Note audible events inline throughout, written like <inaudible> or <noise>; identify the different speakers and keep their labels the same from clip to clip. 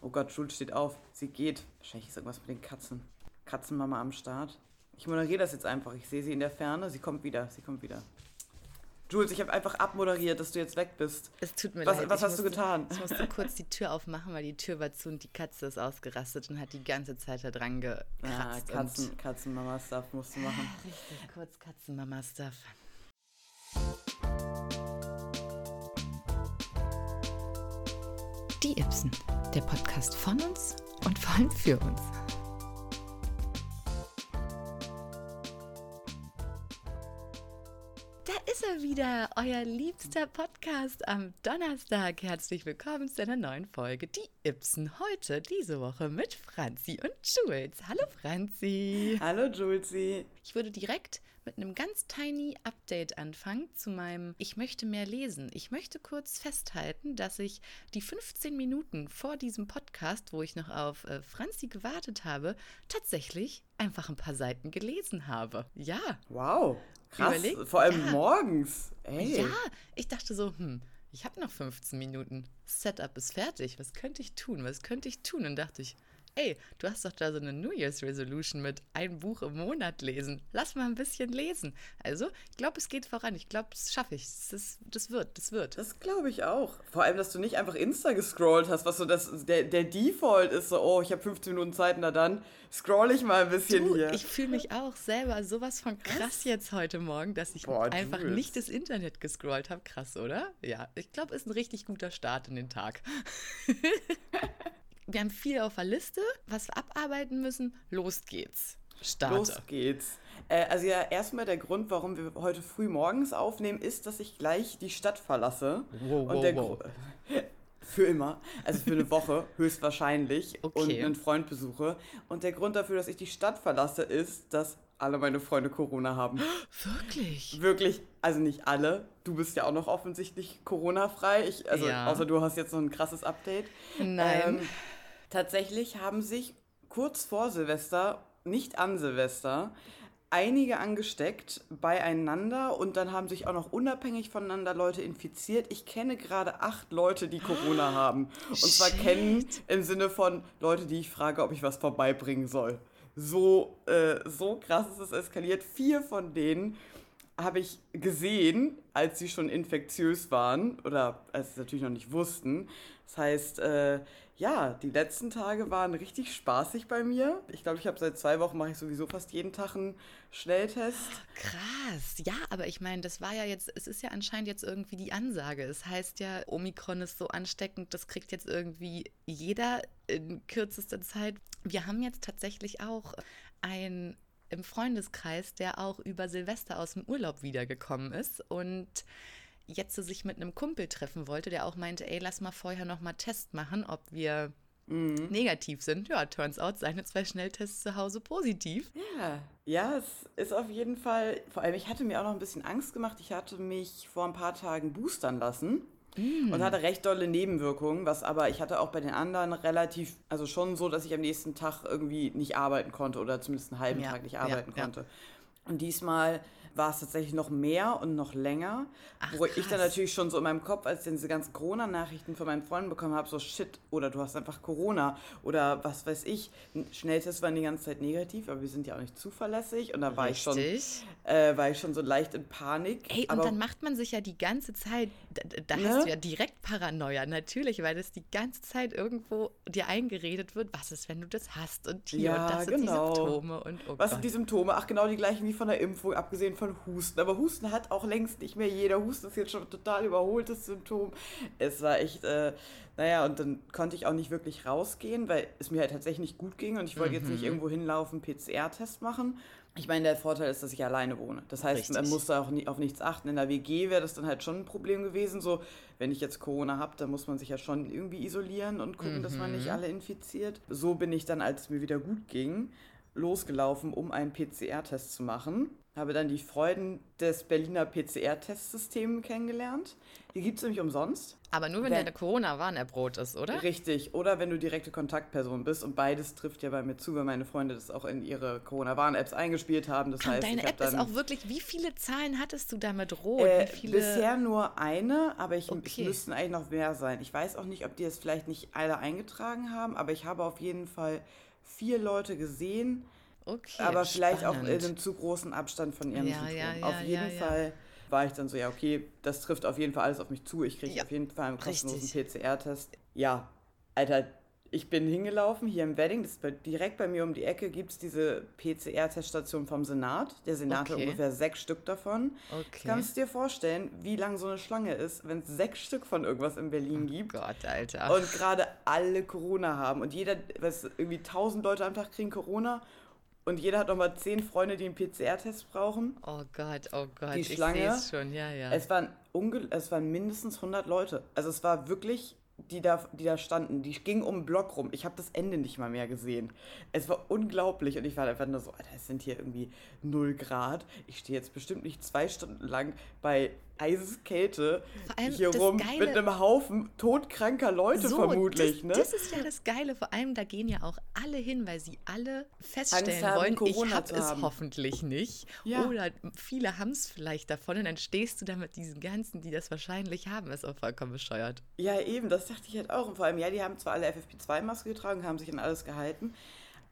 Speaker 1: Oh Gott, Jules steht auf. Sie geht. Wahrscheinlich ist irgendwas mit den Katzen. Katzenmama am Start. Ich moderiere das jetzt einfach. Ich sehe sie in der Ferne. Sie kommt wieder. Sie kommt wieder. Jules, ich habe einfach abmoderiert, dass du jetzt weg bist.
Speaker 2: Es tut mir
Speaker 1: Was-
Speaker 2: leid.
Speaker 1: was
Speaker 2: ich
Speaker 1: hast du
Speaker 2: musste,
Speaker 1: getan?
Speaker 2: Ich musste kurz die Tür aufmachen, weil die Tür war zu und die Katze ist ausgerastet und hat die ganze Zeit da dran
Speaker 1: Ah,
Speaker 2: gekratzt.
Speaker 1: Katzen, Katzenmama-Stuff musst du machen.
Speaker 2: Richtig kurz Katzenmama-Stuff. Die Ibsen, der Podcast von uns und vor allem für uns. Da ist er wieder, euer liebster Podcast am Donnerstag. Herzlich willkommen zu einer neuen Folge. Die Ibsen heute, diese Woche mit Franzi und Jules. Hallo Franzi.
Speaker 1: Hallo, Julesi.
Speaker 2: Ich würde direkt mit einem ganz tiny Update anfangen zu meinem Ich möchte mehr lesen. Ich möchte kurz festhalten, dass ich die 15 Minuten vor diesem Podcast, wo ich noch auf äh, Franzi gewartet habe, tatsächlich einfach ein paar Seiten gelesen habe. Ja.
Speaker 1: Wow. Krass.
Speaker 2: Überleg-
Speaker 1: Vor allem
Speaker 2: ja.
Speaker 1: morgens. Ey.
Speaker 2: Ja, ich dachte so, hm, ich habe noch 15 Minuten. Setup ist fertig. Was könnte ich tun? Was könnte ich tun? Und dachte ich, ey, du hast doch da so eine New Year's Resolution mit ein Buch im Monat lesen. Lass mal ein bisschen lesen. Also, ich glaube, es geht voran. Ich glaube, das schaffe ich. Das, das wird, das wird.
Speaker 1: Das glaube ich auch. Vor allem, dass du nicht einfach Insta gescrollt hast, was so das, der, der Default ist, so, oh, ich habe 15 Minuten Zeit, na dann scroll ich mal ein bisschen
Speaker 2: Du,
Speaker 1: hier.
Speaker 2: ich fühle mich auch selber sowas von krass jetzt heute Morgen, dass ich
Speaker 1: Boah,
Speaker 2: einfach nicht das Internet gescrollt habe. Krass, oder? Ja, ich glaube, ist ein richtig guter Start in den Tag. <laughs> <laughs> wir haben viel auf der Liste, was wir abarbeiten müssen. Los geht's. Starte.
Speaker 1: Los geht's. Äh, also ja, erstmal der Grund, warum wir heute früh morgens aufnehmen, ist, dass ich gleich die Stadt verlasse.
Speaker 2: Wow, wow,
Speaker 1: Und der
Speaker 2: wow. <laughs>
Speaker 1: Für immer. Also für eine Woche <laughs> höchstwahrscheinlich.
Speaker 2: Okay.
Speaker 1: Und einen Freund besuche. Und der Grund dafür, dass ich die Stadt verlasse, ist, dass alle meine Freunde Corona haben. <gasps>
Speaker 2: Wirklich?
Speaker 1: Wirklich, also nicht alle. Du bist ja auch noch offensichtlich Corona-frei. Ich, also
Speaker 2: Ja.
Speaker 1: außer du hast jetzt noch ein krasses Update.
Speaker 2: Nein.
Speaker 1: Ähm, tatsächlich haben sich kurz vor Silvester, nicht an Silvester, einige angesteckt beieinander und dann haben sich auch noch unabhängig voneinander Leute infiziert. Ich kenne gerade acht Leute, die Corona <gasps> haben. Und zwar
Speaker 2: Shit.
Speaker 1: kennen im Sinne von Leute, die ich frage, ob ich was vorbeibringen soll. So, äh, so krass ist es eskaliert. Vier von denen habe ich gesehen, als sie schon infektiös waren oder als sie es natürlich noch nicht wussten. Das heißt, äh, ja, die letzten Tage waren richtig spaßig bei mir. Ich glaube, ich habe seit zwei Wochen mache ich sowieso fast jeden Tag einen Schnelltest.
Speaker 2: Krass. Ja, aber ich meine, das war ja jetzt, es ist ja anscheinend jetzt irgendwie die Ansage. Es heißt ja, Omikron ist so ansteckend, das kriegt jetzt irgendwie jeder in kürzester Zeit. Wir haben jetzt tatsächlich auch ein im Freundeskreis, der auch über Silvester aus dem Urlaub wiedergekommen ist und jetzt sich mit einem Kumpel treffen wollte, der auch meinte, ey, lass mal vorher noch mal Test machen, ob wir negativ sind. Ja, turns out, seine zwei Schnelltests zu Hause positiv.
Speaker 1: Ja, ja, es ist auf jeden Fall, vor allem ich hatte mir auch noch ein bisschen Angst gemacht. Ich hatte mich vor ein paar Tagen boostern lassen. Und hatte recht dolle Nebenwirkungen, was aber ich hatte auch bei den anderen relativ, also schon so, dass ich am nächsten Tag irgendwie nicht arbeiten konnte oder zumindest einen halben
Speaker 2: Ja,
Speaker 1: Tag nicht
Speaker 2: ja,
Speaker 1: arbeiten
Speaker 2: ja.
Speaker 1: konnte. Und diesmal war es tatsächlich noch mehr und noch länger,
Speaker 2: Ach,
Speaker 1: wo ich dann
Speaker 2: krass.
Speaker 1: natürlich schon so in meinem Kopf, als ich dann diese ganzen Corona-Nachrichten von meinen Freunden bekommen habe, so shit, oder du hast einfach Corona oder was weiß ich. Schnelltests waren die ganze Zeit negativ, aber wir sind ja auch nicht zuverlässig und da war ich schon, äh, war ich schon so leicht in Panik.
Speaker 2: Ey, und
Speaker 1: aber
Speaker 2: dann macht man sich ja die ganze Zeit, da, da
Speaker 1: Ne?
Speaker 2: hast du ja direkt Paranoia, natürlich, weil das die ganze Zeit irgendwo dir eingeredet wird, was ist, wenn du das hast und hier
Speaker 1: Ja,
Speaker 2: und das sind
Speaker 1: genau.
Speaker 2: die Symptome und oh
Speaker 1: Was
Speaker 2: Gott.
Speaker 1: sind die Symptome? Ach, genau die gleichen wie von der Impfung, abgesehen von Husten. Aber Husten hat auch längst nicht mehr jeder. Husten ist jetzt schon ein total überholtes Symptom. Es war echt, äh, naja, und dann konnte ich auch nicht wirklich rausgehen, weil es mir halt tatsächlich nicht gut ging und ich wollte jetzt
Speaker 2: Mhm.
Speaker 1: nicht irgendwo hinlaufen, PCR-Test machen. Ich meine, der Vorteil ist, dass ich alleine wohne. Das heißt, man
Speaker 2: Richtig.
Speaker 1: muss da auch nie, auf nichts achten. In der WG wäre das dann halt schon ein Problem gewesen. So, wenn ich jetzt Corona habe, dann muss man sich ja schon irgendwie isolieren und gucken, dass man
Speaker 2: Mhm.
Speaker 1: nicht alle infiziert. So bin ich dann, als es mir wieder gut ging, losgelaufen, um einen PCR-Test zu machen. Habe dann die Freuden des Berliner PCR-Testsystems kennengelernt. Die gibt es nämlich umsonst.
Speaker 2: Aber nur, wenn, wenn deine Corona-Warnerbrot ist, oder?
Speaker 1: Richtig. Oder wenn du direkte Kontaktperson bist. Und beides trifft ja bei mir zu, weil meine Freunde das auch in ihre Corona-Warn-Apps eingespielt haben. Das
Speaker 2: Ach,
Speaker 1: heißt,
Speaker 2: deine App ist auch wirklich, wie viele Zahlen hattest du damit rot?
Speaker 1: Äh. Bisher nur eine, aber ich, okay. es müssten eigentlich noch mehr sein. Ich weiß auch nicht, ob die es vielleicht nicht alle eingetragen haben, aber ich habe auf jeden Fall vier Leute gesehen. Okay, aber vielleicht spannend. auch in einem zu großen Abstand von ihrem
Speaker 2: ja. Ja, ja,
Speaker 1: auf jeden Fall war ich dann so, ja, okay, das trifft auf jeden Fall alles auf mich zu. Ich kriege ja, auf jeden Fall einen kostenlosen PCR-Test. Ja, Alter, ich bin hingelaufen hier im Wedding, das bei, direkt bei mir um die Ecke gibt es diese PCR-Teststation vom Senat. Der Senat okay. hat ungefähr sechs Stück davon. Okay. Kannst du dir vorstellen, wie lang so eine Schlange ist, wenn es sechs Stück von irgendwas in Berlin
Speaker 2: oh
Speaker 1: gibt?
Speaker 2: Gott, Alter.
Speaker 1: Und gerade alle Corona haben. Und jeder, was, irgendwie tausend Leute am Tag kriegen Corona und jeder hat nochmal zehn Freunde, die einen PCR-Test brauchen.
Speaker 2: Oh Gott, oh Gott.
Speaker 1: Die Schlange.
Speaker 2: Ich schon, ja, ja.
Speaker 1: Es waren, es waren mindestens 100 Leute. Also es war wirklich, die da, die da standen. Die gingen um den Block rum. Ich habe das Ende nicht mal mehr gesehen. Es war unglaublich. Und ich war einfach nur so, Alter, es sind hier irgendwie 0 Grad. Ich stehe jetzt bestimmt nicht zwei Stunden lang bei Eiseskälte hier rum Geile, mit einem Haufen todkranker Leute so, vermutlich.
Speaker 2: Das,
Speaker 1: ne?
Speaker 2: das ist ja das Geile. Vor allem, da gehen ja auch alle hin, weil sie alle feststellen haben, wollen, Corona ich habe es hoffentlich nicht. Ja. Oder viele haben es vielleicht davon und dann stehst du da mit diesen ganzen, die das wahrscheinlich haben. ist auch vollkommen bescheuert.
Speaker 1: Ja, eben, das dachte ich halt auch. Und vor allem, ja, die haben zwar alle FFP2-Maske getragen, haben sich an alles gehalten.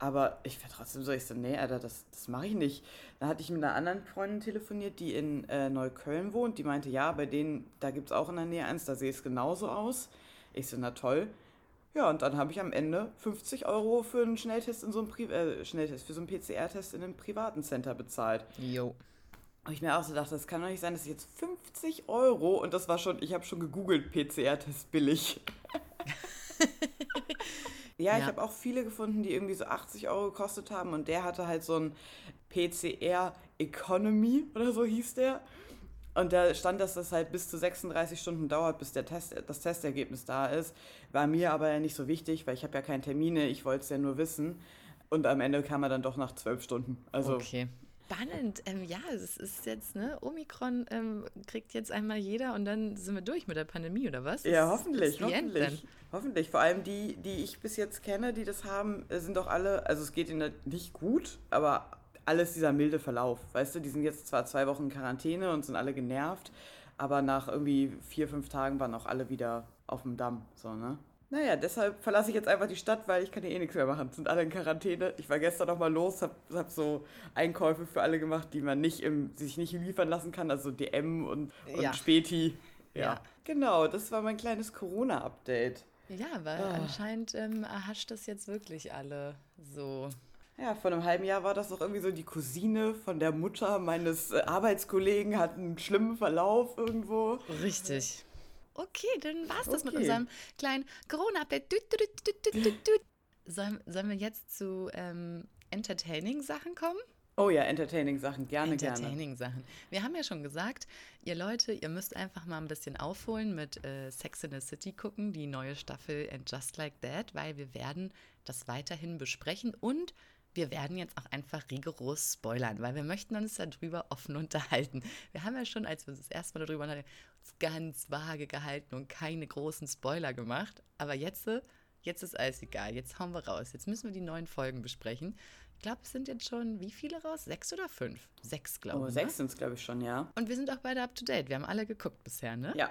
Speaker 1: Aber ich war trotzdem so, ich so, nee, Alter, das, das mache ich nicht. Dann hatte ich mit einer anderen Freundin telefoniert, die in äh, Neukölln wohnt. Die meinte, ja, bei denen, da gibt es auch in der Nähe eins, da sehe es genauso aus. Ich so, na toll. Ja, und dann habe ich am Ende 50 Euro für einen Schnelltest in so einem Pri äh, Schnelltest, für so einen PCR-Test in einem privaten Center bezahlt.
Speaker 2: Jo.
Speaker 1: Und ich mir auch so dachte, das kann doch nicht sein, dass ich jetzt 50 Euro und das war schon, ich habe schon gegoogelt, PCR-Test billig. <laughs> Ja, ja. ich habe auch viele gefunden, die irgendwie so 80 Euro gekostet haben und der hatte halt so ein PCR Economy oder so hieß der. Und da stand, dass das halt bis zu 36 Stunden dauert, bis der Test, das Testergebnis da ist. War mir aber ja nicht so wichtig, weil ich habe ja keine Termine, ich wollte es ja nur wissen. Und am Ende kam er dann doch nach zwölf Stunden. Also
Speaker 2: okay spannend. Ähm, ja, es ist jetzt, ne, Omikron ähm, kriegt jetzt einmal jeder und dann sind wir durch mit der Pandemie, oder was?
Speaker 1: Ja, hoffentlich, hoffentlich. Hoffentlich. Vor allem die, die ich bis jetzt kenne, die das haben, äh, sind doch alle, also es geht ihnen nicht gut, aber alles dieser milde Verlauf. Weißt du, die sind jetzt zwar zwei Wochen in Quarantäne und sind alle genervt, aber nach irgendwie vier, fünf Tagen waren auch alle wieder auf dem Damm, so, ne? Naja, deshalb verlasse ich jetzt einfach die Stadt, weil ich kann hier eh nichts mehr machen. Sind alle in Quarantäne. Ich war gestern noch mal los, habe hab so Einkäufe für alle gemacht, die man nicht im, sich nicht liefern lassen kann, also DM und, und ja. Späti. Ja. ja. Genau, das war mein kleines Corona-Update.
Speaker 2: Ja, weil oh. anscheinend ähm, erhascht das jetzt wirklich alle so.
Speaker 1: Ja, vor einem halben Jahr war das doch irgendwie so, die Cousine von der Mutter meines äh, Arbeitskollegen hat einen schlimmen Verlauf irgendwo.
Speaker 2: Richtig. Okay, dann war es das okay. mit unserem kleinen Corona-Update. Sollen, sollen wir jetzt zu ähm, Entertaining-Sachen kommen?
Speaker 1: Oh ja, Entertaining-Sachen, gerne,
Speaker 2: Entertaining gerne. Entertaining-Sachen. Wir haben ja schon gesagt, ihr Leute, ihr müsst einfach mal ein bisschen aufholen mit äh, Sex in the City gucken, die neue Staffel And Just Like That, weil wir werden das weiterhin besprechen und wir werden jetzt auch einfach rigoros spoilern, weil wir möchten uns darüber offen unterhalten. Wir haben ja schon, als wir uns das erste Mal darüber uns ganz vage gehalten und keine großen Spoiler gemacht. Aber jetzt, jetzt ist alles egal. Jetzt hauen wir raus. Jetzt müssen wir die neuen Folgen besprechen. Ich glaube, es sind jetzt schon wie viele raus? Sechs oder fünf? Sechs, glaube ich. Oh,
Speaker 1: ne? sechs sind es, glaube ich, schon, ja.
Speaker 2: Und wir sind auch beide up to date. Wir haben alle geguckt bisher, ne?
Speaker 1: Ja.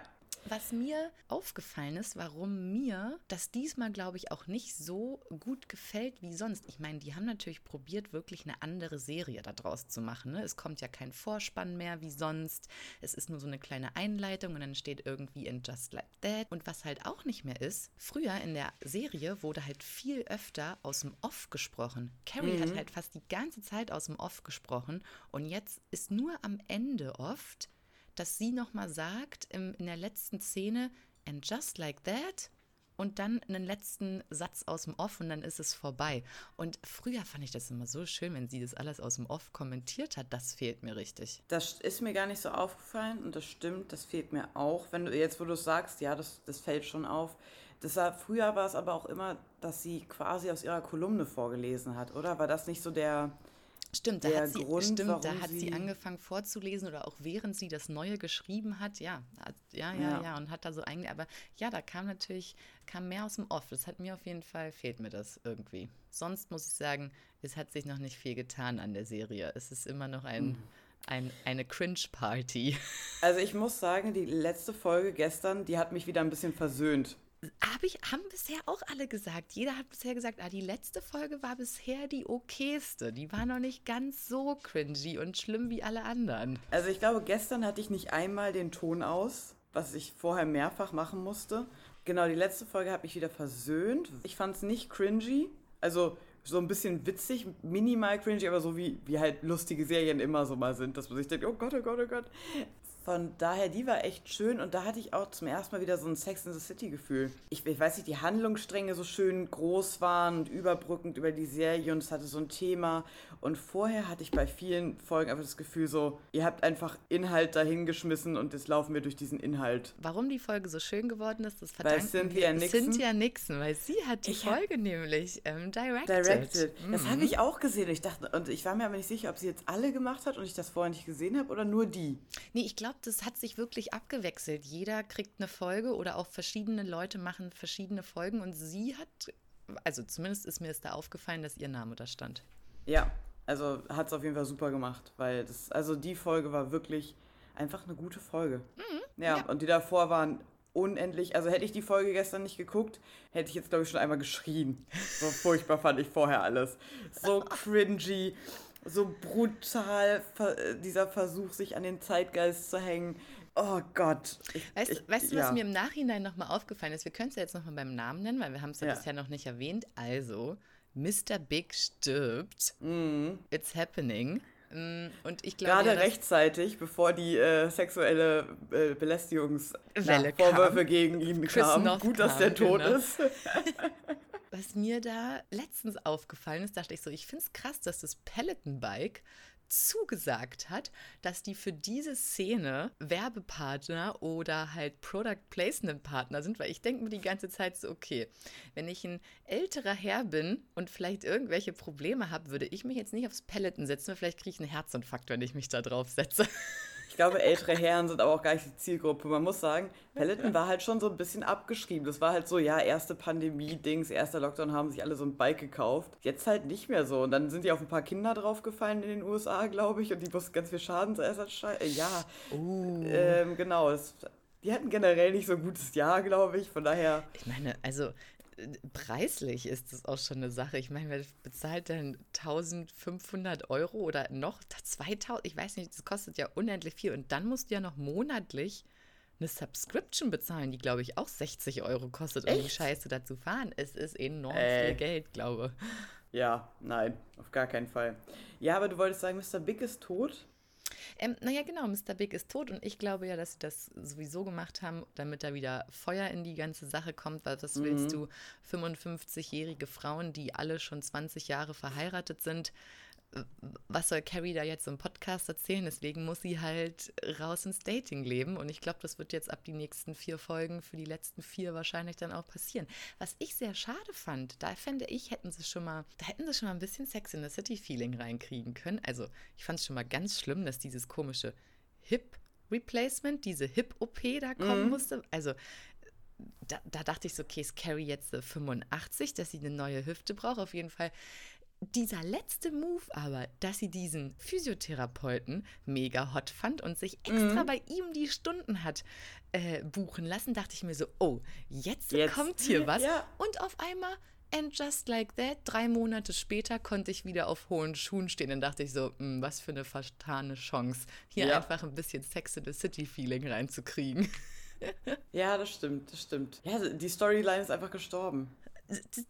Speaker 2: Was mir aufgefallen ist, warum mir das diesmal, glaube ich, auch nicht so gut gefällt wie sonst. Ich meine, die haben natürlich probiert, wirklich eine andere Serie daraus zu machen. Ne? Es kommt ja kein Vorspann mehr wie sonst. Es ist nur so eine kleine Einleitung und dann steht irgendwie in Just Like That. Und was halt auch nicht mehr ist, früher in der Serie wurde halt viel öfter aus dem Off gesprochen. Carrie mhm. hat halt fast die ganze Zeit aus dem Off gesprochen und jetzt ist nur am Ende oft dass sie nochmal sagt im, in der letzten Szene, and just like that, und dann einen letzten Satz aus dem Off und dann ist es vorbei. Und früher fand ich das immer so schön, wenn sie das alles aus dem Off kommentiert hat. Das fehlt mir richtig.
Speaker 1: Das ist mir gar nicht so aufgefallen und das stimmt, das fehlt mir auch. Wenn du jetzt, wo du sagst, ja, das, das fällt schon auf. Das war, früher war es aber auch immer, dass sie quasi aus ihrer Kolumne vorgelesen hat, oder? War das nicht so der,
Speaker 2: Stimmt, da, hat sie, Grund, stimmt, da hat sie, angefangen vorzulesen oder auch während sie das Neue geschrieben hat, ja, ja, ja, ja, ja, und hat da so eigentlich, aber ja, da kam natürlich, kam mehr aus dem Off. Das hat mir auf jeden Fall, fehlt mir das irgendwie. Sonst muss ich sagen, es hat sich noch nicht viel getan an der Serie. Es ist immer noch ein, mhm. ein eine Cringe-Party. <laughs>
Speaker 1: Also ich muss sagen, die letzte Folge gestern, die hat mich wieder ein bisschen versöhnt
Speaker 2: hab ich, haben bisher auch alle gesagt. Jeder hat bisher gesagt, ah, die letzte Folge war bisher die okayste. Die war noch nicht ganz so cringy und schlimm wie alle anderen.
Speaker 1: Also ich glaube, gestern hatte ich nicht einmal den Ton aus, was ich vorher mehrfach machen musste. Genau, die letzte Folge hat mich wieder versöhnt. Ich fand es nicht cringy. Also so ein bisschen witzig, minimal cringy, aber so wie, wie halt lustige Serien immer so mal sind, dass man sich denkt, oh Gott, oh Gott, oh Gott. Von daher, die war echt schön und da hatte ich auch zum ersten Mal wieder so ein Sex in the City-Gefühl. Ich, ich, weiß nicht, die Handlungsstränge so schön groß waren und überbrückend über die Serie und es hatte so ein Thema. Und vorher hatte ich bei vielen Folgen einfach das Gefühl so, ihr habt einfach Inhalt dahingeschmissen und jetzt laufen wir durch diesen Inhalt.
Speaker 2: Warum die Folge so schön geworden ist, das verdanken weil Cynthia wir Nixon, Cynthia Nixon, weil sie hat die ich Folge hab, nämlich ähm, directed. directed.
Speaker 1: Mhm. Das habe ich auch gesehen. Ich dachte, und ich war mir aber nicht sicher, ob sie jetzt alle gemacht hat und ich das vorher nicht gesehen habe oder nur die.
Speaker 2: Nee, ich glaube, das hat sich wirklich abgewechselt. Jeder kriegt eine Folge oder auch verschiedene Leute machen verschiedene Folgen und sie hat, also zumindest ist mir es da aufgefallen, dass ihr Name da stand.
Speaker 1: Ja, also hat es auf jeden Fall super gemacht, weil das, also die Folge war wirklich einfach eine gute Folge. Mhm, ja, ja, und die davor waren unendlich, also hätte ich die Folge gestern nicht geguckt, hätte ich jetzt glaube ich schon einmal geschrien. So furchtbar fand ich vorher alles. So cringy so brutal dieser Versuch, sich an den Zeitgeist zu hängen. Oh Gott.
Speaker 2: Ich, weißt, ich, weißt du, was ja. mir im Nachhinein nochmal aufgefallen ist? Wir können es ja jetzt nochmal beim Namen nennen, weil wir haben es ja, ja, bisher noch nicht erwähnt. Also, Mr. Big stirbt. Mm. It's happening. Mm, und ich glaube,
Speaker 1: Gerade ja, rechtzeitig, bevor die äh, sexuelle äh, Belästigungsvorwürfe gegen ihn Chris kamen. Gut, dass der tot genau. ist. <laughs>
Speaker 2: was mir da letztens aufgefallen ist, dachte ich so, ich finde es krass, dass das Peloton Bike zugesagt hat, dass die für diese Szene Werbepartner oder halt Product Placement Partner sind, weil ich denke mir die ganze Zeit so, okay, wenn ich ein älterer Herr bin und vielleicht irgendwelche Probleme habe, würde ich mich jetzt nicht aufs Peloton setzen, weil vielleicht kriege ich einen Herzinfarkt, wenn ich mich da drauf setze. <laughs>
Speaker 1: Ich glaube, ältere Herren sind aber auch gar nicht die Zielgruppe. Man muss sagen, Peloton war halt schon so ein bisschen abgeschrieben. Das war halt so, ja, erste Pandemie-Dings, erster Lockdown haben sich alle so ein Bike gekauft. Jetzt halt nicht mehr so. Und dann sind die auf ein paar Kinder draufgefallen in den USA, glaube ich, und die mussten ganz viel Schadensersatzsteuer. Äh, ja, uh. ähm, genau. Das, die hatten generell nicht so ein gutes Jahr, glaube ich. Von daher.
Speaker 2: Ich meine, also preislich ist das auch schon eine Sache. Ich meine, wer bezahlt denn 1500 Euro oder noch 2000? Ich weiß nicht, das kostet ja unendlich viel. Und dann musst du ja noch monatlich eine Subscription bezahlen, die, glaube ich, auch 60 Euro kostet, um die Scheiße dazu fahren. Es ist enorm äh. viel Geld, glaube
Speaker 1: ich. Ja, nein, auf gar keinen Fall. Ja, aber du wolltest sagen, Mr. Big ist tot?
Speaker 2: Ähm, naja, genau, Mr. Big ist tot und ich glaube ja, dass sie das sowieso gemacht haben, damit da wieder Feuer in die ganze Sache kommt, weil was mhm. willst du, 55-jährige Frauen, die alle schon 20 Jahre verheiratet sind, was soll Carrie da jetzt im Podcast erzählen? Deswegen muss sie halt raus ins Dating leben. Und ich glaube, das wird jetzt ab die nächsten vier Folgen für die letzten vier wahrscheinlich dann auch passieren. Was ich sehr schade fand, da fände ich, hätten sie schon mal, da hätten sie schon mal ein bisschen Sex in the City-Feeling reinkriegen können. Also, ich fand es schon mal ganz schlimm, dass dieses komische Hip-Replacement, diese Hip-OP da kommen mhm. musste. Also, da, da, dachte ich so, okay, ist Carrie jetzt 85, dass sie eine neue Hüfte braucht? Auf jeden Fall dieser letzte Move aber, dass sie diesen Physiotherapeuten mega hot fand und sich extra mhm. bei ihm die Stunden hat äh, buchen lassen, dachte ich mir so, oh, jetzt, jetzt. kommt hier was. Ja. Und auf einmal, and just like that, drei Monate später konnte ich wieder auf hohen Schuhen stehen. Dann dachte ich so, mh, hm, was für eine vertane Chance, hier ja. einfach ein bisschen Sex in the City-Feeling reinzukriegen. <laughs>
Speaker 1: ja, das stimmt, das stimmt. Ja, die Storyline ist einfach gestorben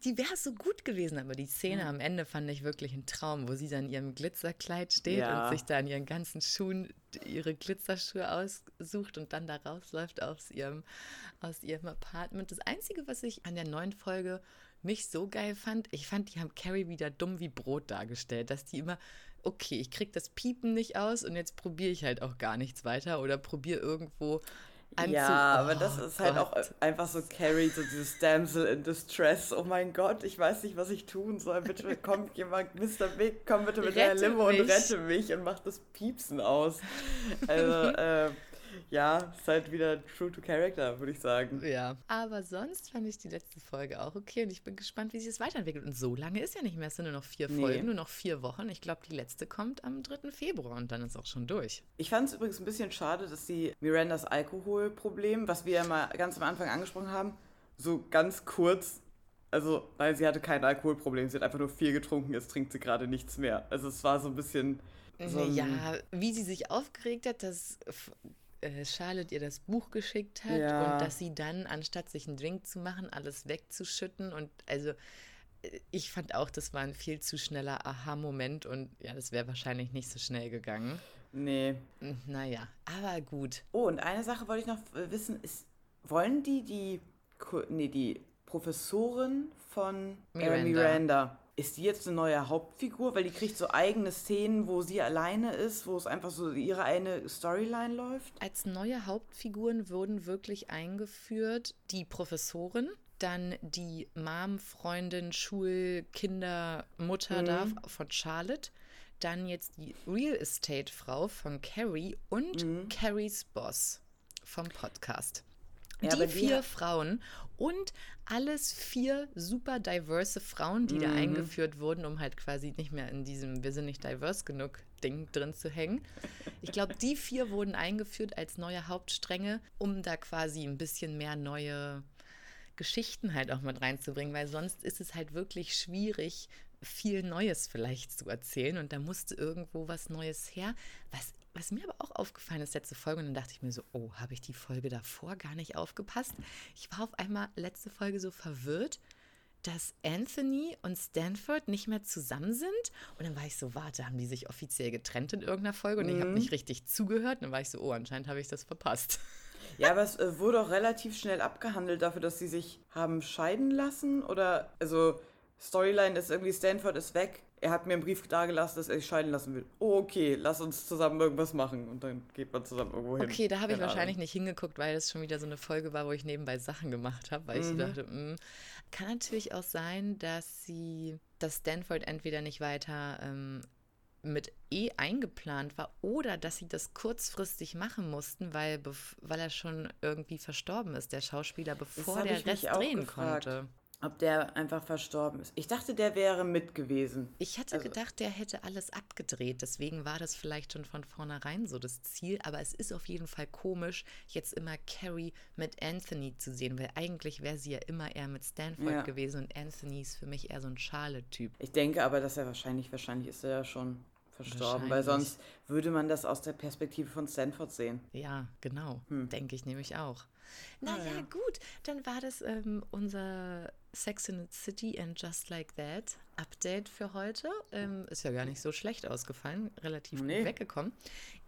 Speaker 2: die wäre so gut gewesen, aber die Szene mhm. am Ende fand ich wirklich ein Traum, wo sie dann in ihrem Glitzerkleid steht ja. und sich da in ihren ganzen Schuhen ihre Glitzerschuhe aussucht und dann da rausläuft aus ihrem, aus ihrem Apartment. Das Einzige, was ich an der neuen Folge mich so geil fand, ich fand, die haben Carrie wieder dumm wie Brot dargestellt, dass die immer, okay, ich krieg das Piepen nicht aus und jetzt probiere ich halt auch gar nichts weiter oder probiere irgendwo Anzug.
Speaker 1: Ja, aber
Speaker 2: Oh
Speaker 1: das ist halt auch
Speaker 2: Gott.
Speaker 1: einfach so Carrie, so dieses Damsel in Distress. Oh mein Gott, ich weiß nicht, was ich tun soll. Bitte <laughs> kommt jemand, Mr. Big, komm bitte mit der
Speaker 2: Rette
Speaker 1: Limo und
Speaker 2: mich.
Speaker 1: rette mich und mach das Piepsen aus. Also, <laughs> äh, ja, ist halt wieder true to character, würde ich sagen.
Speaker 2: Ja. Aber sonst fand ich die letzte Folge auch okay und ich bin gespannt, wie sich das weiterentwickelt. Und so lange ist ja nicht mehr. Es sind nur noch vier
Speaker 1: Nee.
Speaker 2: Folgen, nur noch vier Wochen. Ich glaube, die letzte kommt am 3. Februar und dann ist auch schon durch.
Speaker 1: Ich fand es übrigens ein bisschen schade, dass die Mirandas Alkoholproblem, was wir ja mal ganz am Anfang angesprochen haben, so ganz kurz, also, weil sie hatte kein Alkoholproblem, sie hat einfach nur viel getrunken, jetzt trinkt sie gerade nichts mehr. Also es war so ein bisschen so ein,
Speaker 2: ja, wie sie sich aufgeregt hat, dass f- äh, Charlotte ihr das Buch geschickt hat
Speaker 1: Ja.
Speaker 2: und dass sie dann, anstatt sich einen Drink zu machen, alles wegzuschütten und also äh, ich fand auch, das war ein viel zu schneller Aha-Moment und ja, das wäre wahrscheinlich nicht so schnell gegangen.
Speaker 1: Nee.
Speaker 2: Hm, Naja, aber gut.
Speaker 1: Oh, und eine Sache wollte ich noch äh, wissen, ist, wollen die die, nee, die Professorin von Miranda.
Speaker 2: Miranda.
Speaker 1: Ist die jetzt eine neue Hauptfigur? Weil die kriegt so eigene Szenen, wo sie alleine ist, wo es einfach so ihre eine Storyline läuft?
Speaker 2: Als neue Hauptfiguren wurden wirklich eingeführt die Professorin, dann die Mom, Freundin, Schul-, Kinder, Mutter
Speaker 1: Mhm.
Speaker 2: da von Charlotte, dann jetzt die Real Estate-Frau von Carrie und
Speaker 1: Mhm.
Speaker 2: Carries Boss vom Podcast.
Speaker 1: Ja,
Speaker 2: die
Speaker 1: die
Speaker 2: vier
Speaker 1: hat-
Speaker 2: Frauen und alles vier super diverse Frauen, die da
Speaker 1: Mhm.
Speaker 2: eingeführt wurden, um halt quasi nicht mehr in diesem Wir sind nicht diverse genug Ding drin zu hängen. Ich glaube, die vier wurden eingeführt als neue Hauptstränge, um da quasi ein bisschen mehr neue Geschichten halt auch mit reinzubringen, weil sonst ist es halt wirklich schwierig, viel Neues vielleicht zu erzählen und da musste irgendwo was Neues her. Was, was mir aber auch aufgefallen ist, letzte Folge, und dann dachte ich mir so, oh, habe ich die Folge davor gar nicht aufgepasst? Ich war auf einmal letzte Folge so verwirrt, dass Anthony und Stanford nicht mehr zusammen sind. Und dann war ich so, warte, haben die sich offiziell getrennt in irgendeiner Folge? Und ich habe nicht richtig zugehört. Und dann war ich so, oh, anscheinend habe ich das verpasst.
Speaker 1: Ja, aber es äh, wurde auch relativ schnell abgehandelt dafür, dass sie sich haben scheiden lassen. Oder, also, Storyline ist irgendwie, Stanford ist weg. Er hat mir einen Brief dagelassen, dass er sich scheiden lassen will. Oh, okay, lass uns zusammen irgendwas machen. Und dann geht man zusammen irgendwo hin.
Speaker 2: Okay, da habe ich wahrscheinlich
Speaker 1: Ahnung.
Speaker 2: nicht hingeguckt, weil das schon wieder so eine Folge war, wo ich nebenbei Sachen gemacht habe, weil ich so
Speaker 1: Mhm.
Speaker 2: dachte, mm, kann natürlich auch sein, dass sie, dass Stanford entweder nicht weiter ähm, mit E eingeplant war oder dass sie das kurzfristig machen mussten, weil, weil er schon irgendwie verstorben ist, der Schauspieler, bevor der
Speaker 1: ich
Speaker 2: Rest drehen
Speaker 1: gefragt.
Speaker 2: konnte.
Speaker 1: Ob der einfach verstorben ist. Ich dachte, der wäre mit gewesen.
Speaker 2: Ich hatte
Speaker 1: Also-
Speaker 2: gedacht, der hätte alles abgedreht. Deswegen war das vielleicht schon von vornherein so das Ziel. Aber es ist auf jeden Fall komisch, jetzt immer Carrie mit Anthony zu sehen, weil eigentlich wäre sie ja immer eher mit Stanford
Speaker 1: Ja.
Speaker 2: gewesen und Anthony ist für mich eher so ein Charlotte-Typ.
Speaker 1: Ich denke aber, dass er wahrscheinlich, wahrscheinlich ist er ja schon verstorben, weil sonst würde man das aus der Perspektive von Stanford sehen.
Speaker 2: Ja, genau. Denke ich nämlich auch. Naja,
Speaker 1: Hm. Ah, ja.
Speaker 2: gut. Dann war das ähm, unser Sex in the City and Just Like That Update für heute. Ähm, ist ja gar nicht so schlecht ausgefallen. Relativ
Speaker 1: Nee.
Speaker 2: gut weggekommen.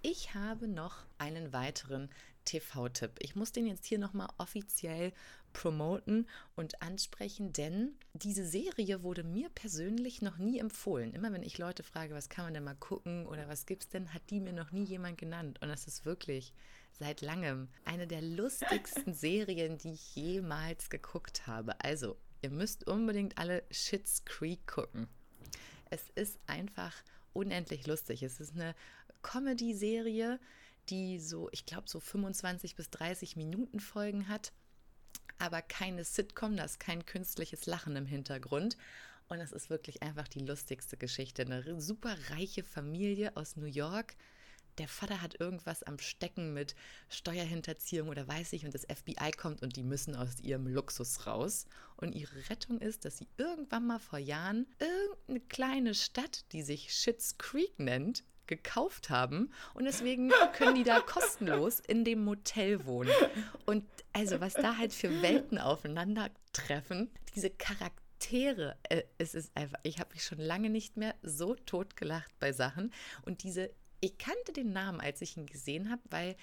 Speaker 2: Ich habe noch einen weiteren TV-Tipp. Ich muss den jetzt hier nochmal offiziell promoten und ansprechen, denn diese Serie wurde mir persönlich noch nie empfohlen. Immer wenn ich Leute frage, was kann man denn mal gucken oder was gibt's denn, hat die mir noch nie jemand genannt. Und das ist wirklich seit langem eine der lustigsten <laughs> Serien, die ich jemals geguckt habe. Also, ihr müsst unbedingt alle Shits Creek gucken. Es ist einfach unendlich lustig. Es ist eine Comedy-Serie, die so, ich glaube, so 25 bis 30 Minuten Folgen hat, aber keine Sitcom, da ist kein künstliches Lachen im Hintergrund. Und es ist wirklich einfach die lustigste Geschichte. Eine super reiche Familie aus New York. Der Vater hat irgendwas am Stecken mit Steuerhinterziehung oder weiß ich und das FBI kommt und die müssen aus ihrem Luxus raus. Und ihre Rettung ist, dass sie irgendwann mal vor Jahren irgendeine kleine Stadt, die sich Schitt's Creek nennt, gekauft haben und deswegen können die da <laughs> kostenlos in dem Motel wohnen. Und also was da halt für Welten aufeinandertreffen, diese Charaktere, äh, es ist einfach, ich habe mich schon lange nicht mehr so totgelacht bei Sachen und diese, ich kannte den Namen, als ich ihn gesehen habe, weil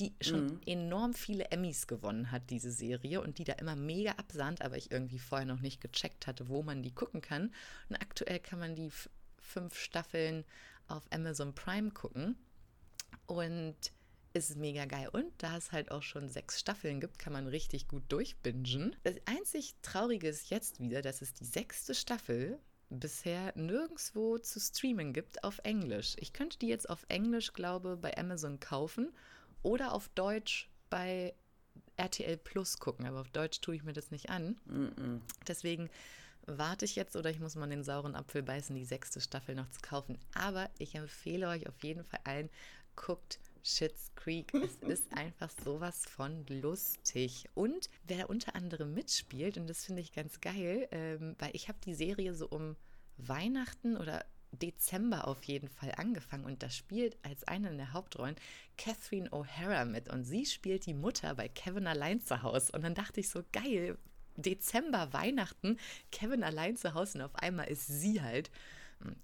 Speaker 2: die schon enorm viele Emmys gewonnen hat, diese Serie, und die da immer mega absandt, aber ich irgendwie vorher noch nicht gecheckt hatte, wo man die gucken kann. Und aktuell kann man die fünf Staffeln auf Amazon Prime gucken. Und ist mega geil. Und da es halt auch schon sechs Staffeln gibt, kann man richtig gut durchbingen. Das einzig Traurige ist jetzt wieder, dass es die sechste Staffel bisher nirgendwo zu streamen gibt auf Englisch. Ich könnte die jetzt auf Englisch, glaube bei Amazon kaufen oder auf Deutsch bei RTL Plus gucken, aber auf Deutsch tue ich mir das nicht an. Mm -mm. Deswegen warte ich jetzt oder ich muss mal den sauren Apfel beißen, die sechste Staffel noch zu kaufen. Aber ich empfehle euch auf jeden Fall allen, guckt Shits Creek. <laughs> Es ist einfach sowas von lustig. Und wer unter anderem mitspielt, und das finde ich ganz geil, ähm, weil ich habe die Serie so um Weihnachten oder Dezember auf jeden Fall angefangen und da spielt als eine in der Hauptrollen Catherine O'Hara mit. Und sie spielt die Mutter bei Kevin allein zu Hause. Und dann dachte ich so geil, Dezember, Weihnachten, Kevin allein zu Hause. Und auf einmal ist sie halt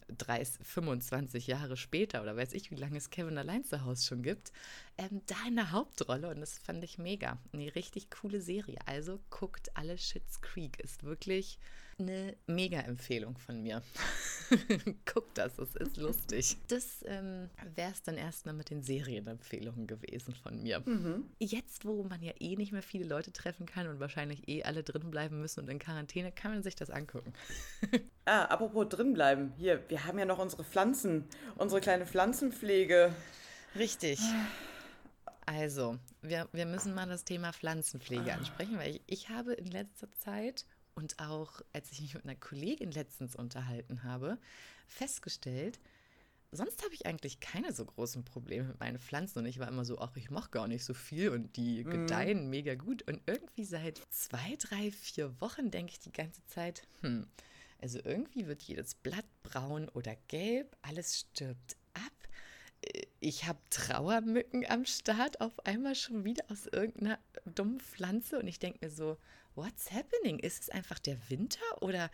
Speaker 2: 30, 25 Jahre später oder weiß ich, wie lange es Kevin allein zu Hause schon gibt, ähm, da in der Hauptrolle und das fand ich mega. Eine richtig coole Serie. Also guckt alle Shits Creek. Ist wirklich eine Mega-Empfehlung von mir. <laughs> Guckt das, es ist lustig. Das ähm, wäre es dann erstmal mit den Serienempfehlungen gewesen von mir. Mhm. Jetzt, wo man ja eh nicht mehr viele Leute treffen kann und wahrscheinlich eh alle drin bleiben müssen und in Quarantäne, kann man sich das angucken. <laughs>
Speaker 1: ah, apropos drin bleiben. Hier, wir haben ja noch unsere Pflanzen, unsere kleine Pflanzenpflege.
Speaker 2: Richtig. Also, wir, wir müssen mal das Thema Pflanzenpflege ah. ansprechen, weil ich, ich habe in letzter Zeit und auch als ich mich mit einer Kollegin letztens unterhalten habe, festgestellt, sonst habe ich eigentlich keine so großen Probleme mit meinen Pflanzen und ich war immer so, ach, ich mache gar nicht so viel und die mhm. gedeihen mhm. mega gut und irgendwie seit zwei, drei, vier Wochen denke ich die ganze Zeit, hm, also irgendwie wird jedes Blatt braun oder gelb, alles stirbt. Ich habe Trauermücken am Start auf einmal schon wieder aus irgendeiner dummen Pflanze und ich denke mir so, what's happening? Ist es einfach der Winter oder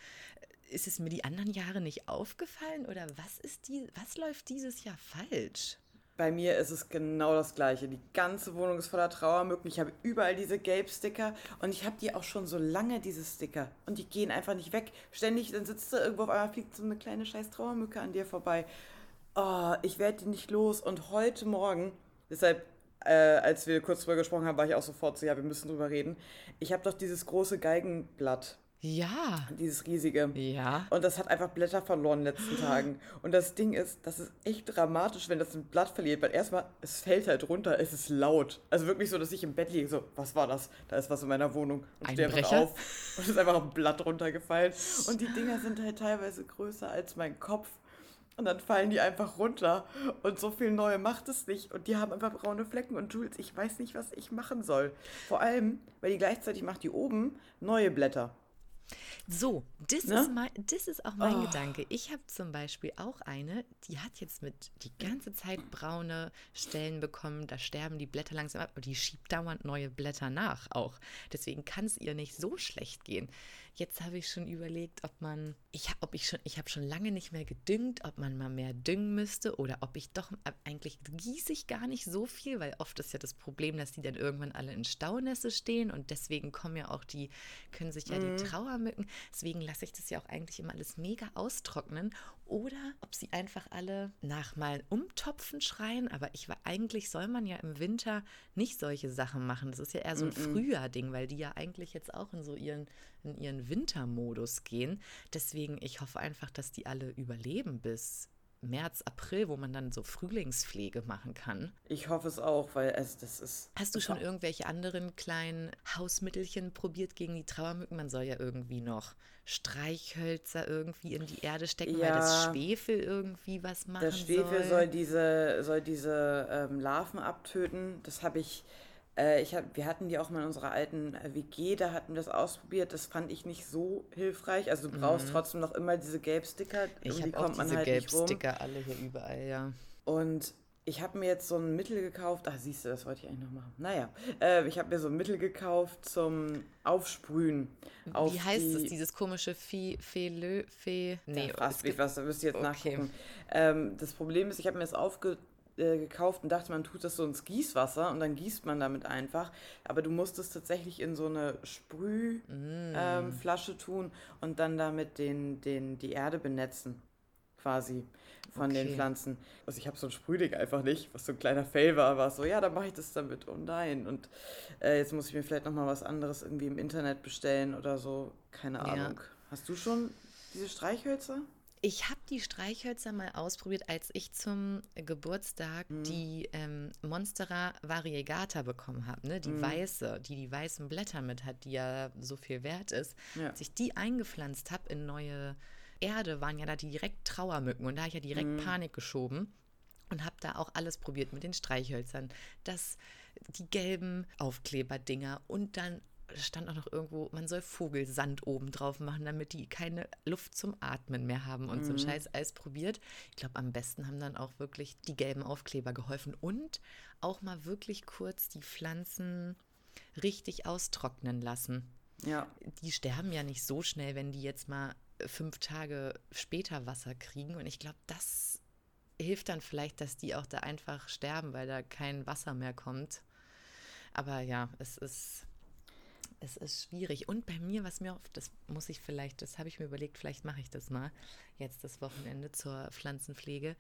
Speaker 2: ist es mir die anderen Jahre nicht aufgefallen oder was ist die, was läuft dieses Jahr falsch?
Speaker 1: Bei mir ist es genau das Gleiche. Die ganze Wohnung ist voller Trauermücken. Ich habe überall diese Gelbsticker und ich habe die auch schon so lange, diese Sticker. Und die gehen einfach nicht weg. Ständig, dann sitzt du irgendwo auf einmal, fliegt so eine kleine scheiß Trauermücke an dir vorbei. Oh, ich werde die nicht los. Und heute Morgen, deshalb äh, als wir kurz drüber gesprochen haben, war ich auch sofort so, ja, wir müssen drüber reden. Ich habe doch dieses große Geigenblatt.
Speaker 2: Ja.
Speaker 1: Dieses riesige.
Speaker 2: Ja.
Speaker 1: Und das hat einfach Blätter verloren in den letzten Tagen. Und das Ding ist, das ist echt dramatisch, wenn das ein Blatt verliert, weil erstmal, es fällt halt runter, es ist laut. Also wirklich so, dass ich im Bett liege, so, was war das? Da ist was in meiner Wohnung. Und stehe einfach auf und es ist einfach ein Blatt runtergefallen. Und die Dinger sind halt teilweise größer als mein Kopf. Und dann fallen die einfach runter. Und so viel neue macht es nicht. Und die haben einfach braune Flecken. Und Jules, ich weiß nicht, was ich machen soll. Vor allem, weil die gleichzeitig macht die oben neue Blätter.
Speaker 2: So, das, ne? ist, mein, das ist auch mein oh. Gedanke. Ich habe zum Beispiel auch eine, die hat jetzt mit die ganze Zeit braune Stellen bekommen. Da sterben die Blätter langsam ab, aber die schiebt dauernd neue Blätter nach auch. Deswegen kann es ihr nicht so schlecht gehen. Jetzt habe ich schon überlegt, ob man, ich, ob ich schon, ich habe schon lange nicht mehr gedüngt, ob man mal mehr düngen müsste oder ob ich doch, eigentlich gieße ich gar nicht so viel, weil oft ist ja das Problem, dass die dann irgendwann alle in Staunässe stehen und deswegen kommen ja auch die, können sich ja mhm. die Trauermücken, deswegen lasse ich das ja auch eigentlich immer alles mega austrocknen oder ob sie einfach alle nach mal umtopfen schreien, aber ich war, eigentlich soll man ja im Winter nicht solche Sachen machen, das ist ja eher so ein mhm. Frühjahr-Ding, weil die ja eigentlich jetzt auch in so ihren in ihren Wintermodus gehen. Deswegen, ich hoffe einfach, dass die alle überleben bis März, April, wo man dann so Frühlingspflege machen kann.
Speaker 1: Ich hoffe es auch, weil es das ist.
Speaker 2: Hast du schon irgendwelche anderen kleinen Hausmittelchen probiert gegen die Trauermücken? Man soll ja irgendwie noch Streichhölzer irgendwie in die Erde stecken, ja, weil das Schwefel irgendwie was machen soll.
Speaker 1: Das Schwefel soll, soll diese, soll diese ähm, Larven abtöten. Das habe ich äh, ich hab, wir hatten die auch mal in unserer alten äh, WG, da hatten wir das ausprobiert. Das fand ich nicht so hilfreich. Also du brauchst mhm. trotzdem noch immer diese Gelbsticker.
Speaker 2: Ich habe auch diese halt Gelbsticker alle hier überall, ja.
Speaker 1: Und ich habe mir jetzt so ein Mittel gekauft. Ach, siehst du, das wollte ich eigentlich noch machen. Naja, äh, ich habe mir so ein Mittel gekauft zum Aufsprühen.
Speaker 2: Wie heißt es, dieses komische Vieh, Fehlö, Fee?
Speaker 1: Nee, ja, mich was, da müsst ihr jetzt okay. nachgucken. Ähm, das Problem ist, ich habe mir das aufge äh, gekauft und dachte, man tut das so ins Gießwasser und dann gießt man damit einfach. Aber du musst es tatsächlich in so eine Sprühflasche mm. ähm, tun und dann damit den, den, die Erde benetzen. quasi von okay. den Pflanzen. Also ich habe so ein Sprühding einfach nicht, was so ein kleiner Fail war, war so, ja, dann mache ich das damit. Oh nein. Und äh, jetzt muss ich mir vielleicht nochmal was anderes irgendwie im Internet bestellen oder so. Keine Ahnung. Ja. Hast du schon diese Streichhölzer?
Speaker 2: Ich habe die Streichhölzer mal ausprobiert, als ich zum Geburtstag mhm. die ähm, Monstera variegata bekommen habe, ne? die mhm. weiße, die die weißen Blätter mit hat, die ja so viel wert ist. Ja. Als ich die eingepflanzt habe in neue Erde, waren ja da direkt Trauermücken und da habe ich ja direkt mhm. Panik geschoben und habe da auch alles probiert mit den Streichhölzern. Das, die gelben Aufkleberdinger und dann stand auch noch irgendwo, man soll Vogelsand oben drauf machen, damit die keine Luft zum Atmen mehr haben und mhm. so ein scheiß Eis probiert. Ich glaube, am besten haben dann auch wirklich die gelben Aufkleber geholfen und auch mal wirklich kurz die Pflanzen richtig austrocknen lassen. Ja. Die sterben ja nicht so schnell, wenn die jetzt mal fünf Tage später Wasser kriegen. Und ich glaube, das hilft dann vielleicht, dass die auch da einfach sterben, weil da kein Wasser mehr kommt. Aber ja, es ist es ist schwierig. Und bei mir, was mir oft, das muss ich vielleicht, das habe ich mir überlegt, vielleicht mache ich das mal jetzt das Wochenende zur Pflanzenpflege.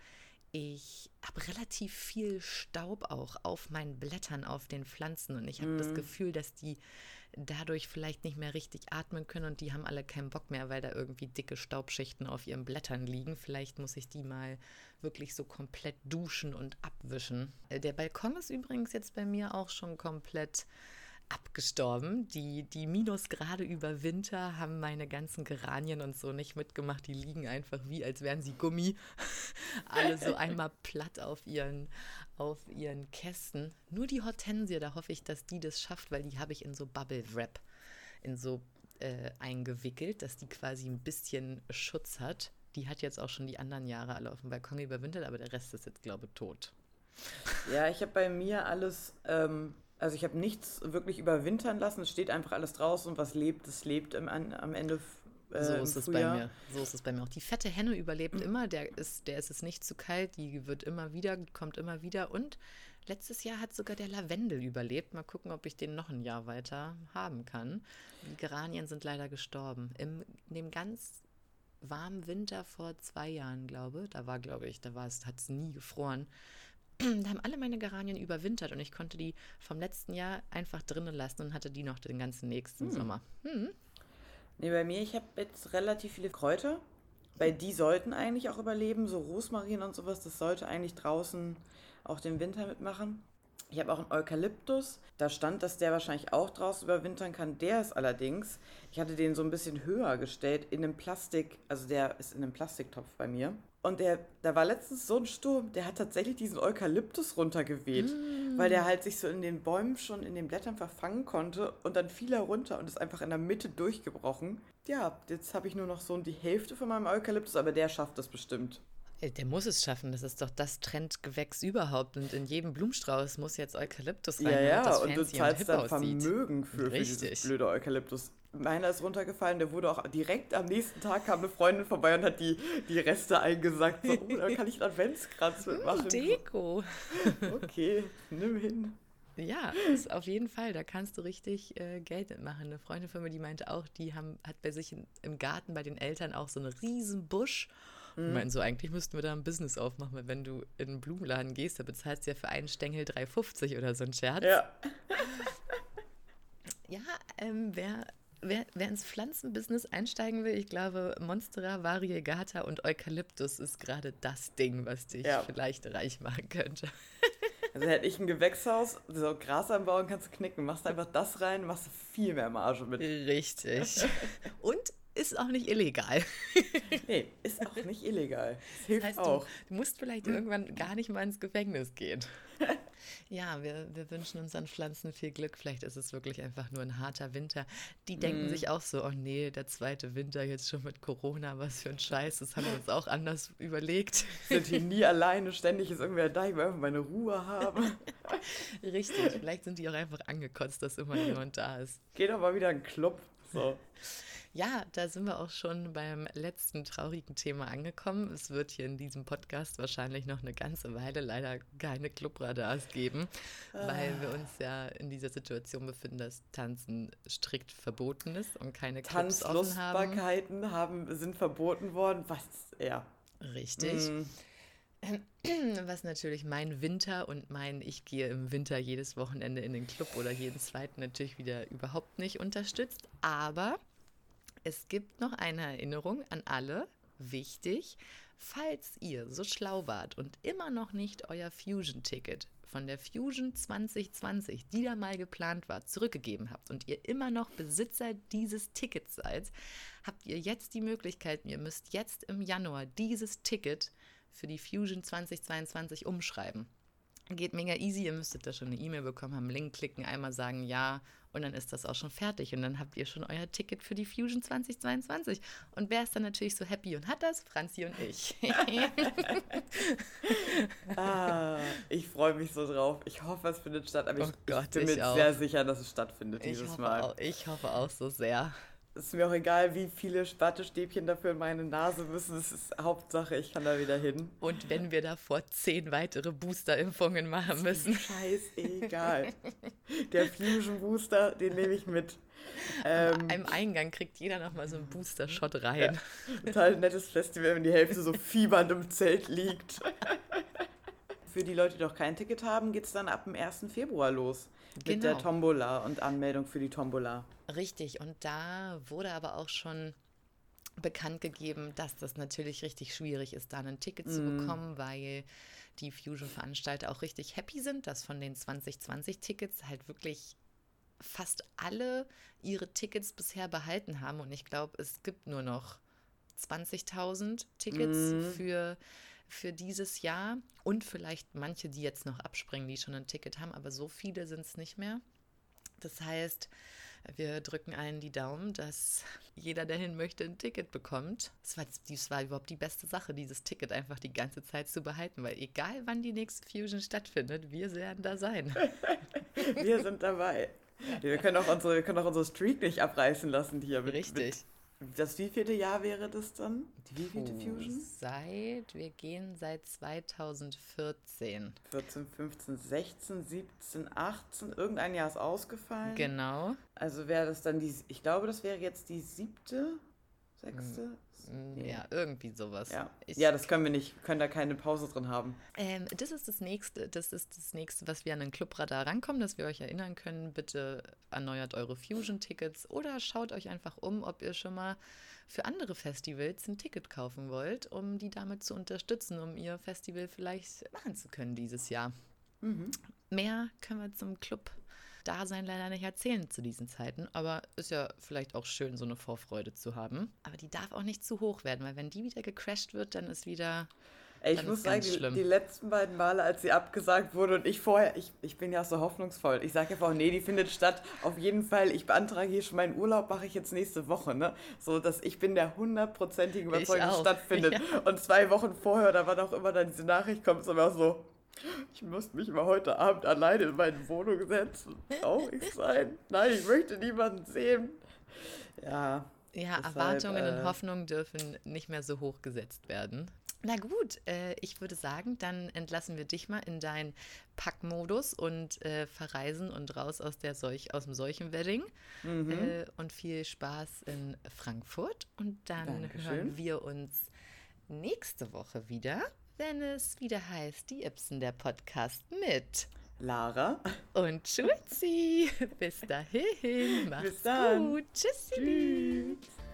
Speaker 2: Ich habe relativ viel Staub auch auf meinen Blättern, auf den Pflanzen. Und ich habe mm. das mhm. Gefühl, dass die dadurch vielleicht nicht mehr richtig atmen können und die haben alle keinen Bock mehr, weil da irgendwie dicke Staubschichten auf ihren Blättern liegen. Vielleicht muss ich die mal wirklich so komplett duschen und abwischen. Äh, der Balkon ist übrigens jetzt bei mir auch schon komplett abgestorben. Die, die Minusgrade über Winter haben meine ganzen Geranien und so nicht mitgemacht. Die liegen einfach wie, als wären sie Gummi. <laughs> Alle so einmal platt auf ihren, auf ihren Kästen. Nur die Hortensie, da hoffe ich, dass die das schafft, weil die habe ich in so Bubble Wrap, in so äh, eingewickelt, dass die quasi ein bisschen Schutz hat. Die hat jetzt auch schon die anderen Jahre alle auf dem Balkon überwintert, aber der Rest ist jetzt, glaube ich, tot.
Speaker 1: Ja, ich habe bei mir alles ähm, also ich habe nichts wirklich überwintern lassen. Es steht einfach alles draußen und was lebt, das lebt im, am Ende.
Speaker 2: Äh, so ist es bei mir. So ist es bei mir auch. Die fette Henne überlebt mhm. immer. Der ist, der ist es nicht zu kalt. Die wird immer wieder, kommt immer wieder. Und letztes Jahr hat sogar der Lavendel überlebt. Mal gucken, ob ich den noch ein Jahr weiter haben kann. Die Geranien sind leider gestorben. Im, in dem ganz warmen Winter vor zwei Jahren, glaube da war, glaube ich, da war es, hat es nie gefroren <clears throat> da haben alle meine Geranien überwintert und ich konnte die vom letzten Jahr einfach drinnen lassen und hatte die noch den ganzen nächsten hm. Sommer. Hm.
Speaker 1: Nee, bei mir, ich habe jetzt relativ viele Kräuter, weil die sollten eigentlich auch überleben, so Rosmarin und sowas, das sollte eigentlich draußen auch den Winter mitmachen. Ich habe auch einen Eukalyptus. Da stand, dass der wahrscheinlich auch draußen überwintern kann. Der ist allerdings, ich hatte den so ein bisschen höher gestellt in einem Plastik, also der ist in einem Plastiktopf bei mir. Und der, da war letztens so ein Sturm, der hat tatsächlich diesen Eukalyptus runtergeweht, mm. weil der halt sich so in den Bäumen schon in den Blättern verfangen konnte und dann fiel er runter und ist einfach in der Mitte durchgebrochen. Ja, jetzt habe ich nur noch so die Hälfte von meinem Eukalyptus, aber der schafft das bestimmt.
Speaker 2: Äh, der muss es schaffen, das ist doch das Trendgewächs überhaupt. Und in jedem Blumenstrauß muss jetzt Eukalyptus
Speaker 1: rein. Ja, ja, und du zahlst da Vermögen für, für dieses blöde Eukalyptus meiner ist runtergefallen, der wurde auch direkt am nächsten Tag kam eine Freundin vorbei und hat die, die Reste eingesackt. So, oh, da kann ich einen Adventskranz <laughs> mitmachen.
Speaker 2: Deko.
Speaker 1: Okay, nimm hin.
Speaker 2: Ja, ist auf jeden Fall. Da kannst du richtig äh, Geld mitmachen. Eine Freundin von mir, die meinte auch, die haben, hat bei sich in, im Garten bei den Eltern auch so einen riesen Busch. Mhm. Und meinen so, eigentlich müssten wir da ein Business aufmachen, weil wenn du in einen Blumenladen gehst, da bezahlst du ja für einen Stängel 3,50 oder so ein Scherz. Ja. <laughs> ja, ähm, wer wer, wer ins Pflanzenbusiness einsteigen will, ich glaube, Monstera, Variegata und Eukalyptus ist gerade das Ding, was dich ja. vielleicht reich machen könnte. <laughs>
Speaker 1: Also hätte ich ein Gewächshaus, so Gras anbauen kannst du knicken, machst einfach das rein, machst du viel mehr Marge mit.
Speaker 2: Richtig. <laughs> Und ist auch nicht illegal. <laughs>
Speaker 1: nee, ist auch nicht illegal. Das hilft heißt, auch. Du,
Speaker 2: du musst vielleicht irgendwann gar nicht mal ins Gefängnis gehen. <laughs> Ja, wir, wir wünschen unseren Pflanzen viel Glück. Vielleicht ist es wirklich einfach nur ein harter Winter. Die denken mm. sich auch so, oh nee, der zweite Winter jetzt schon mit Corona, was für ein Scheiß. Das haben wir uns auch anders überlegt. <laughs>
Speaker 1: Sind hier nie alleine, ständig ist irgendwer da, ich will einfach meine Ruhe haben.
Speaker 2: Richtig, vielleicht sind die auch einfach angekotzt, dass immer jemand da ist.
Speaker 1: Geht doch mal wieder in einen Club. So.
Speaker 2: Ja, da sind wir auch schon beim letzten traurigen Thema angekommen. Es wird hier in diesem Podcast wahrscheinlich noch eine ganze Weile leider keine Clubradars geben, ah. weil wir uns ja in dieser Situation befinden, dass Tanzen strikt verboten ist und keine Clubs offen haben.
Speaker 1: haben sind verboten worden. Was? Ja.
Speaker 2: Richtig. Mm. <clears throat> Was natürlich mein Winter und mein Ich gehe im Winter jedes Wochenende in den Club oder jeden zweiten natürlich wieder überhaupt nicht unterstützt. Aber es gibt noch eine Erinnerung an alle. Wichtig, falls ihr so schlau wart und immer noch nicht euer Fusion-Ticket von der Fusion 2020, die da mal geplant war, zurückgegeben habt und ihr immer noch Besitzer dieses Tickets seid, habt ihr jetzt die Möglichkeit, ihr müsst jetzt im Januar dieses Ticket für die Fusion 2022 umschreiben. Geht mega easy, ihr müsstet da schon eine E-Mail bekommen, haben Link klicken, einmal sagen ja und dann ist das auch schon fertig und dann habt ihr schon euer Ticket für die Fusion 2022. Und wer ist dann natürlich so happy und hat das? Franzi und ich. <laughs>
Speaker 1: ah, ich freue mich so drauf. Ich hoffe, es findet statt, aber oh ich, Gott, ich bin mir sehr sicher, dass es stattfindet dieses Mal.
Speaker 2: Auch, ich hoffe auch so sehr
Speaker 1: ist mir auch egal, wie viele Wattestäbchen dafür in meine Nase müssen. Es ist Hauptsache, ich kann da wieder hin.
Speaker 2: Und wenn wir davor zehn weitere Boosterimpfungen machen müssen.
Speaker 1: Scheißegal. Der Fusion Booster, den nehme ich mit.
Speaker 2: Ähm, Am Eingang kriegt jeder nochmal so einen Booster-Shot rein.
Speaker 1: Ja, total nettes Festival, wenn die Hälfte so fiebernd im Zelt liegt. <laughs> Für die Leute, die noch kein Ticket haben, geht es dann ab dem 1. Februar los. Genau. Mit der genau. Tombola und Anmeldung für die Tombola.
Speaker 2: Richtig, und da wurde aber auch schon bekannt gegeben, dass das natürlich richtig schwierig ist, da ein Ticket mm. zu bekommen, weil die Fusion-Veranstalter auch richtig happy sind, dass von den 2020-Tickets halt wirklich fast alle ihre Tickets bisher behalten haben. Und ich glaube, es gibt nur noch 20.000 Tickets mm. für, für dieses Jahr und vielleicht manche, die jetzt noch abspringen, die schon ein Ticket haben, aber so viele sind es nicht mehr. Das heißt, wir drücken allen die Daumen, dass jeder, der hin möchte, ein Ticket bekommt. Das war, das war überhaupt die beste Sache, dieses Ticket einfach die ganze Zeit zu behalten, weil egal wann die nächste Fusion stattfindet, wir werden da sein. <laughs>
Speaker 1: wir sind dabei. Wir können auch unsere, wir können auch unsere Streak nicht abreißen lassen hier. Mit,
Speaker 2: Richtig.
Speaker 1: Mit das wievielte Jahr wäre das dann? Die wievielte oh, Fusion?
Speaker 2: Seit, wir gehen seit 2014.
Speaker 1: 14, 15, 16, 17, 18. Irgendein Jahr ist ausgefallen.
Speaker 2: Genau.
Speaker 1: Also wäre das dann die, ich glaube, das wäre jetzt die siebte, sechste,
Speaker 2: Mm, ja, irgendwie sowas.
Speaker 1: Ja. ja, das können wir nicht, können da keine Pause drin haben.
Speaker 2: Ähm, das ist das nächste, das ist das nächste, was wir an den Clubradar rankommen, dass wir euch erinnern können. Bitte erneuert eure Fusion-Tickets oder schaut euch einfach um, ob ihr schon mal für andere Festivals ein Ticket kaufen wollt, um die damit zu unterstützen, um ihr Festival vielleicht machen zu können dieses Jahr. Mhm. Mehr können wir zum Club Dasein leider nicht erzählen zu diesen Zeiten. Aber ist ja vielleicht auch schön, so eine Vorfreude zu haben. Aber die darf auch nicht zu hoch werden, weil wenn die wieder gecrashed wird, dann ist wieder.
Speaker 1: Ey, ich muss sagen, die, die, letzten beiden Male, als sie abgesagt wurde und ich vorher, ich, ich bin ja so hoffnungsvoll. Ich sage einfach, nee, die findet statt. Auf jeden Fall, ich beantrage hier schon meinen Urlaub, mache ich jetzt nächste Woche, ne? So, dass ich bin der hundertprozentigen Überzeugung, stattfindet. <laughs> Ja. Und zwei Wochen vorher, da war doch immer dann diese Nachricht, kommt es immer so, ich muss mich mal heute Abend alleine in meine Wohnung setzen. Traurig sein. Nein, ich möchte niemanden sehen. Ja.
Speaker 2: Ja, deshalb, Erwartungen äh, und Hoffnungen dürfen nicht mehr so hoch gesetzt werden. Na gut, äh, ich würde sagen, dann entlassen wir dich mal in deinen Packmodus und äh, verreisen und raus aus, der Seuch, aus dem Seuchenwedding. Mhm. Äh, und viel Spaß in Frankfurt. Und dann Dankeschön. hören wir uns nächste Woche wieder wenn es wieder heißt, die Ibsen der Podcast mit
Speaker 1: Lara
Speaker 2: und Schulzi. Bis dahin, macht's Bis gut. Tschüssi. Tschüss.